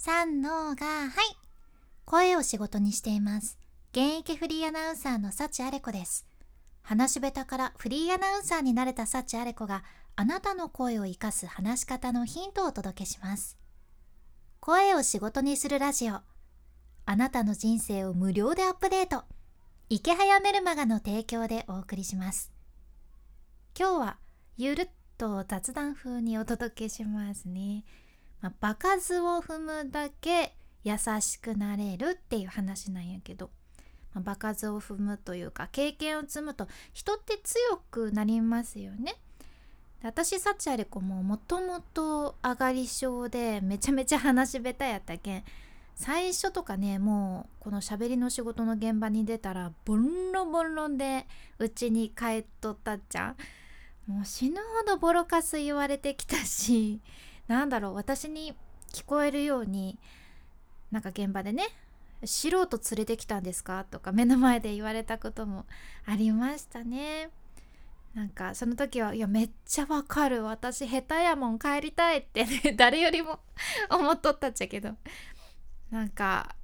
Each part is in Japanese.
三のがはい。声を仕事にしています。現役フリーアナウンサーの幸あれ子です。話し下手からフリーアナウンサーになれた幸あれ子があなたの声を生かす話し方のヒントをお届けします。声を仕事にするラジオ。あなたの人生を無料でアップデート。池早メルマガの提供でお送りします。今日はゆるっと雑談風にお届けしますね。まあ、場数を踏むだけ優しくなれるっていう話なんやけど、まあ、場数を踏むというか経験を積むと人って強くなりますよね。私サチアレコももともと上がり症でめちゃめちゃ話し下手やったけん最初とかねもうこのしゃべりの仕事の現場に出たらボンロボンロンでうちに帰っとったっちゃもう死ぬほどボロカス言われてきたしなんだろう私に聞こえるようになんか現場でね素人連れてきたんですか？とか目の前で言われたこともありましたね。なんかその時はいやめっちゃわかる。私下手やもん。帰りたいってね誰よりも思っとったっちゃけど。なんか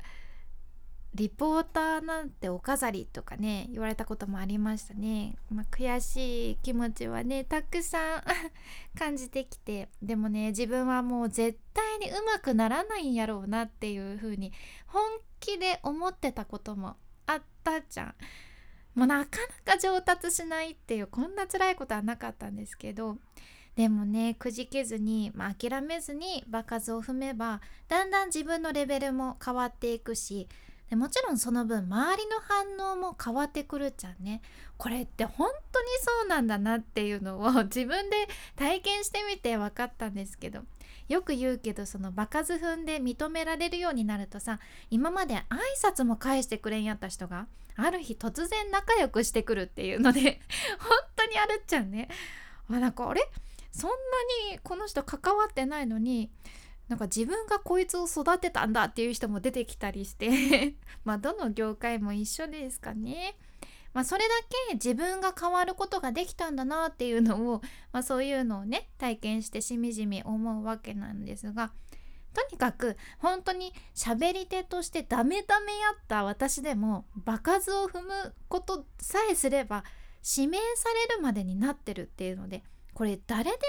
リポーターなんてお飾りとかね言われたこともありましたね、まあ、悔しい気持ちはねたくさん 感じてきて。でもね自分はもう絶対にうまくならないんやろうなっていう風に本気で思ってたこともあったじゃん。もうなかなか上達しないっていうこんな辛いことはなかったんですけど。でもねくじけずに、まあ、諦めずに場数を踏めばだんだん自分のレベルも変わっていくしでもちろんその分周りの反応も変わってくるじゃんね。これって本当にそうなんだなっていうのを 自分で体験してみて分かったんですけど。よく言うけどその場数踏んで認められるようになるとさ今まで挨拶も返してくれんやった人がある日突然仲良くしてくるっていうので 本当にあるっちゃうね。あなんかあれ？そんなにこの人関わってないのになんか自分がこいつを育てたんだっていう人も出てきたりして まあどの業界も一緒ですかね。まあ、それだけ自分が変わることができたんだなっていうのを、まあ、そういうのをね体験してしみじみ思うわけなんですがとにかく本当に喋り手としてダメダメやった私でも場数を踏むことさえすれば指名されるまでになってるっていうのでこれ誰でもで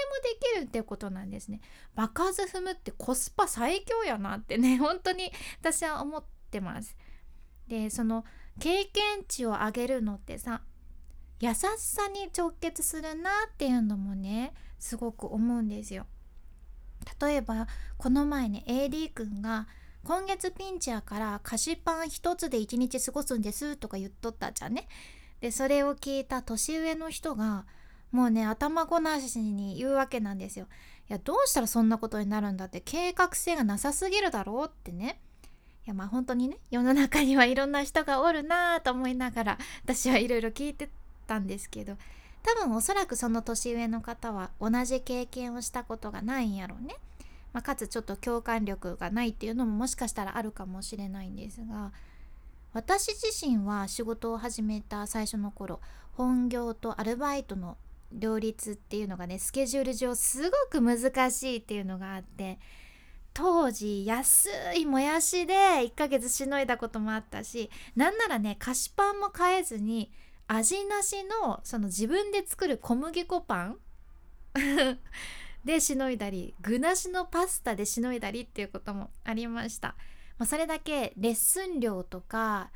きるってことなんですね。場数踏むってコスパ最強やなってね 本当に私は思ってます。でその経験値を上げるのってさ優しさに直結するなっていうのもねすごく思うんですよ。例えばこの前ね AD 君が今月ピンチやから菓子パン一つで一日過ごすんですとか言っとったじゃんね。でそれを聞いた年上の人がもうね頭ごなしに言うわけなんですよ。いやどうしたらそんなことになるんだって計画性がなさすぎるだろうってね。いやまあ本当にね世の中にはいろんな人がおるなと思いながら私はいろいろ聞いてたんですけど多分おそらくその年上の方は同じ経験をしたことがないんやろうね。まあ、かつちょっと共感力がないっていうのももしかしたらあるかもしれないんですが私自身は仕事を始めた最初の頃本業とアルバイトの両立っていうのがねスケジュール上すごく難しいっていうのがあって当時安いもやしで1ヶ月しのいだこともあったしなんならね菓子パンも買えずに味なしのその自分で作る小麦粉パン でしのいだり具なしのパスタでしのいだりっていうこともありました、まあ、それだけレッスン料とか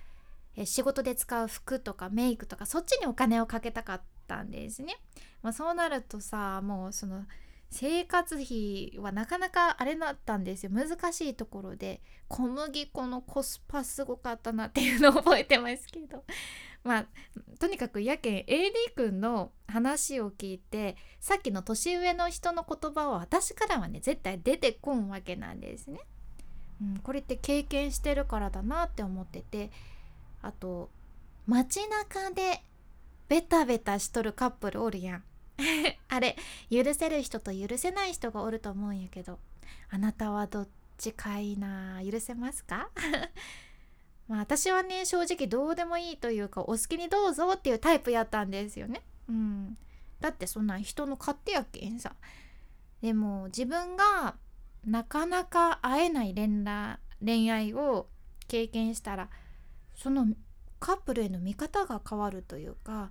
仕事で使う服とかメイクとかそっちにお金をかけたかったんですね。まあ、そうなるとさもうその生活費はなかなかあれだったんですよ難しいところで小麦粉のコスパすごかったなっていうのを覚えてますけど まあとにかくやけん AD 君の話を聞いてさっきの年上の人の言葉は私からはね絶対出てこんわけなんですね。うん、これって経験してるからだなって思っててあと街中でベタベタしとるカップルおるやん。あれ許せる人と許せない人がおると思うんやけど。あなたはどっちかいな。許せますか？まあ私はね正直どうでもいいというかお好きにどうぞっていうタイプやったんですよね。うん。だってそんなん人の勝手やけんさでも自分がなかなか会えない恋恋愛を経験したらそのカップルへの見方が変わるというか、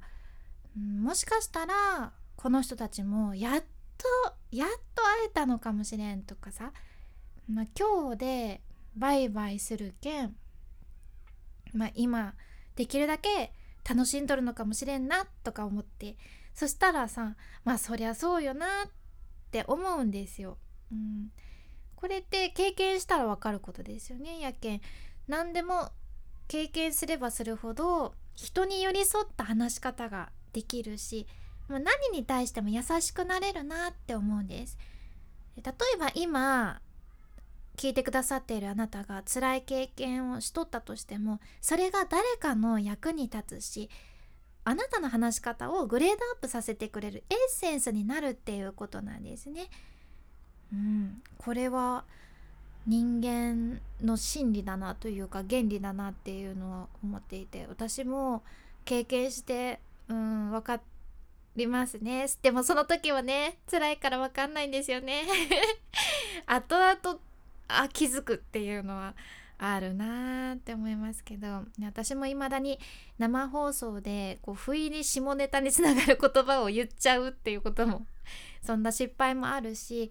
うん、もしかしたらこの人たちもやっとやっと会えたのかもしれんとかさ、まあ、今日でバイバイするけん、まあ、今できるだけ楽しんどるのかもしれんなとか思ってそしたらさまあそりゃそうよなって思うんですよ。うん、これって経験したら分かることですよねやけん何でも経験すればするほど人に寄り添った話し方ができるし何に対しても優しくなれるなって思うんです例えば今聞いてくださっているあなたが辛い経験をしとったとしてもそれが誰かの役に立つしあなたの話し方をグレードアップさせてくれるエッセンスになるっていうことなんですね。うん、これは人間の心理だなというか原理だなっていうのは思っていて私も経験してうん分かりますね。でもその時はね辛いから分かんないんですよね。後々あ気づくっていうのはあるなーって思いますけど。私も未だに生放送でこう不意に下ネタにつながる言葉を言っちゃうっていうこともそんな失敗もあるし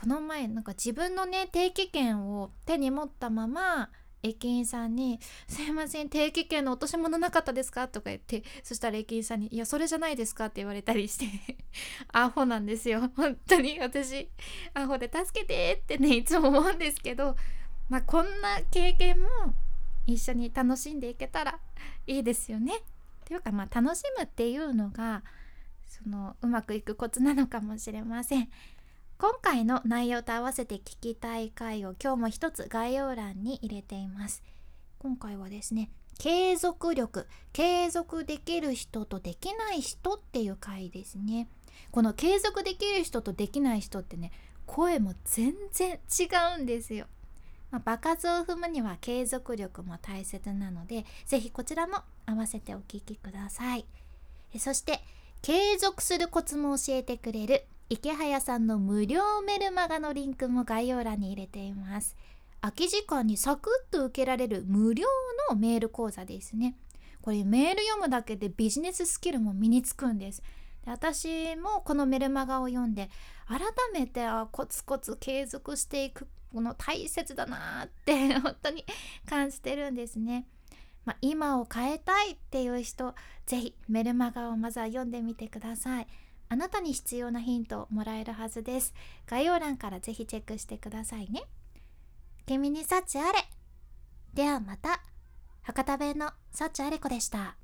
この前なんか自分のね定期券を手に持ったまま駅員さんに「すいません定期券の落とし物なかったですか?」とか言ってそしたら駅員さんに「いやそれじゃないですか?」って言われたりして アホなんですよ本当に私アホで助けてってねいつも思うんですけどまあこんな経験も一緒に楽しんでいけたらいいですよね。というかまあ楽しむっていうのがそのうまくいくコツなのかもしれません。今回の内容と合わせて聞きたい回を今日も一つ概要欄に入れています。今回はですね継続力継続できる人とできない人っていう回ですね。この継続できる人とできない人ってね声も全然違うんですよ。まあ、場数を踏むには継続力も大切なので是非こちらも合わせてお聞きください。そして継続するコツも教えてくれる池早さんの無料メルマガのリンクも概要欄に入れています。空き時間にサクッと受けられる無料のメール講座ですね。これメール読むだけでビジネススキルも身につくんです。で私もこのメルマガを読んで改めてあコツコツ継続していくこの大切だなって 本当に感じてるんですね、まあ、今を変えたいっていう人是非メルマガをまずは読んでみてください。あなたに必要なヒントをもらえるはずです。概要欄からぜひチェックしてくださいね。君に幸あれ。ではまた。博多弁の幸あれ子でした。